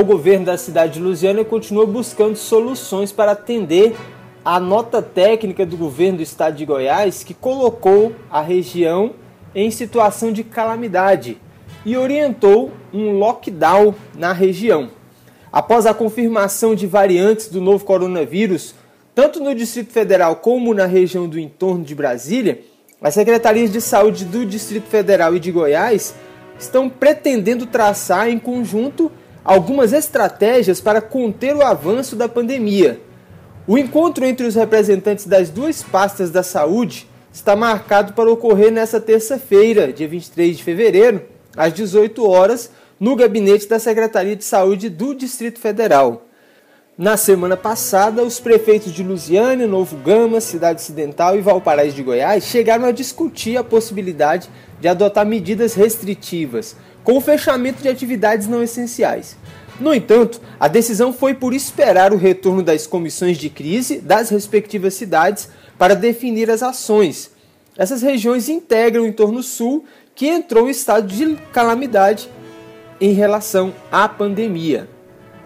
o governo da cidade de Lusiânia continua buscando soluções para atender a nota técnica do governo do estado de Goiás que colocou a região em situação de calamidade e orientou um lockdown na região. Após a confirmação de variantes do novo coronavírus, tanto no Distrito Federal como na região do entorno de Brasília, as secretarias de saúde do Distrito Federal e de Goiás estão pretendendo traçar em conjunto algumas estratégias para conter o avanço da pandemia. O encontro entre os representantes das duas pastas da saúde está marcado para ocorrer nesta terça-feira, dia 23 de fevereiro, às 18 horas, no gabinete da Secretaria de Saúde do Distrito Federal. Na semana passada, os prefeitos de Lusiânia, Novo Gama, Cidade Ocidental e Valparaíso de Goiás chegaram a discutir a possibilidade de adotar medidas restritivas, com o fechamento de atividades não essenciais. No entanto, a decisão foi por esperar o retorno das comissões de crise das respectivas cidades para definir as ações. Essas regiões integram o entorno sul, que entrou em estado de calamidade em relação à pandemia.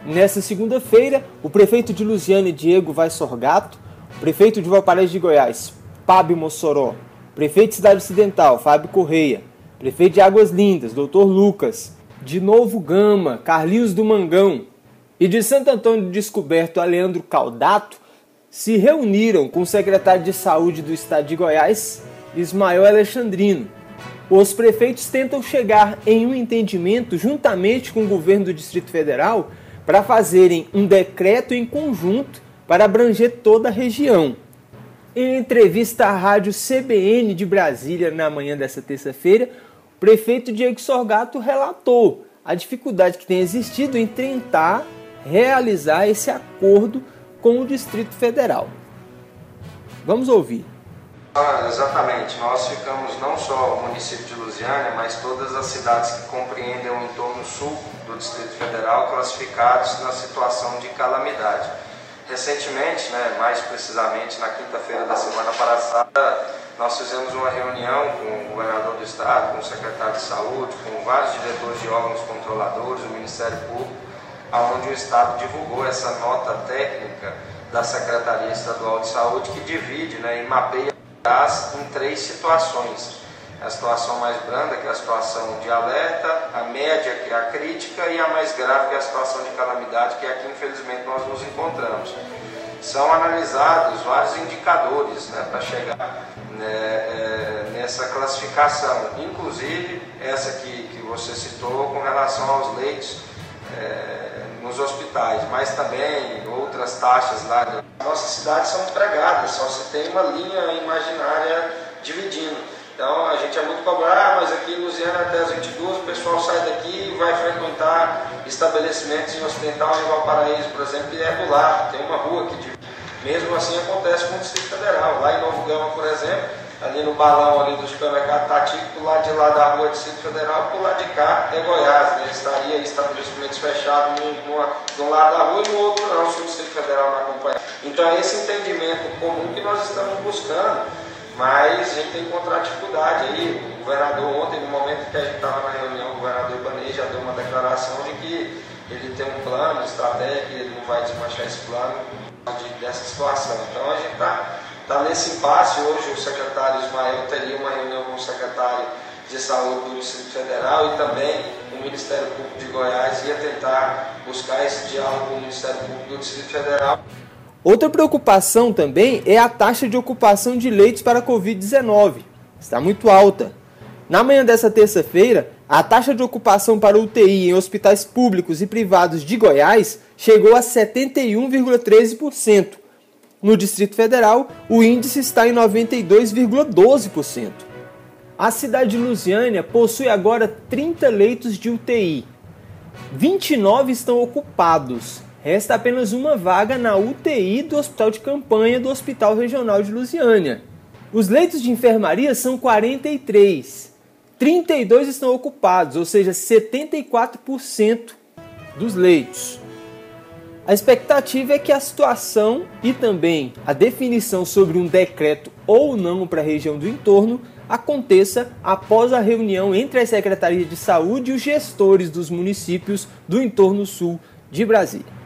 Nessa segunda-feira, o prefeito de Lusiane, Diego Vai Sorgato, o prefeito de Valparaíso de Goiás, Fábio Mossoró, prefeito de Cidade Ocidental, Fábio Correia, prefeito de Águas Lindas, Dr. Lucas, de Novo Gama, Carlinhos do Mangão e de Santo Antônio do Descoberto, Leandro Caldato, se reuniram com o secretário de Saúde do Estado de Goiás, Ismael Alexandrino. Os prefeitos tentam chegar em um entendimento juntamente com o governo do Distrito Federal para fazerem um decreto em conjunto para abranger toda a região. Em entrevista à rádio CBN de Brasília na manhã dessa terça-feira, o prefeito Diego Sorgato relatou a dificuldade que tem existido em tentar realizar esse acordo com o Distrito Federal. Vamos ouvir. Ah, exatamente, nós ficamos não só o município de Lusiânia, mas todas as cidades que compreendem o entorno sul do Distrito Federal classificados na situação de calamidade. Recentemente, né, mais precisamente na quinta-feira da semana passada, nós fizemos uma reunião com o governador do estado, com o secretário de saúde, com vários diretores de órgãos controladores, o Ministério Público, onde o estado divulgou essa nota técnica da Secretaria Estadual de Saúde que divide né, e mapeia em três situações. A situação mais branda, que é a situação de alerta, a média, que é a crítica, e a mais grave, que é a situação de calamidade, que é aqui, infelizmente, nós nos encontramos. São analisados vários indicadores né, para chegar né, é, nessa classificação, inclusive essa que, que você citou com relação aos leitos é, nos hospitais, mas também outras taxas lá. Nossas cidades são pregadas, só se tem uma linha imaginária dividindo. Então a gente é muito cobrado, mas aqui em Luziana até as 22 o pessoal sai daqui e vai frequentar estabelecimentos em Ocidental em Valparaíso, por exemplo, e é do lado, tem uma rua que. Mesmo assim acontece com o Distrito Federal. Lá em Novo Gama, por exemplo, ali no balão ali do supermercado Tatico, do lado de lá da rua Distrito Federal, por lado de cá é Goiás, né? estaria estabelecimentos fechados de um lado da rua e no outro não, se o Distrito Federal não acompanhar. Então é esse entendimento comum que nós estamos buscando, mas a gente tem que encontrar dificuldade aí. O governador ontem, no momento que a gente estava na reunião, o governador Ibanez já deu uma declaração de que ele tem um plano estratégico e ele não vai desmanchar esse plano de, dessa situação. Então a gente está está nesse impasse. Hoje o secretário Ismael teria uma reunião com o secretário de Saúde do Distrito Federal e também o Ministério Público de Goiás ia tentar buscar esse diálogo com o Ministério Público do Distrito Federal. Outra preocupação também é a taxa de ocupação de leitos para a Covid-19. Está muito alta. Na manhã dessa terça-feira, a taxa de ocupação para UTI em hospitais públicos e privados de Goiás chegou a 71,13%, no Distrito Federal, o índice está em 92,12%. A cidade de Lusiânia possui agora 30 leitos de UTI. 29 estão ocupados. Resta apenas uma vaga na UTI do Hospital de Campanha do Hospital Regional de Lusiânia. Os leitos de enfermaria são 43. 32 estão ocupados, ou seja, 74% dos leitos. A expectativa é que a situação e também a definição sobre um decreto ou não para a região do entorno aconteça após a reunião entre a Secretaria de Saúde e os gestores dos municípios do entorno sul de Brasília.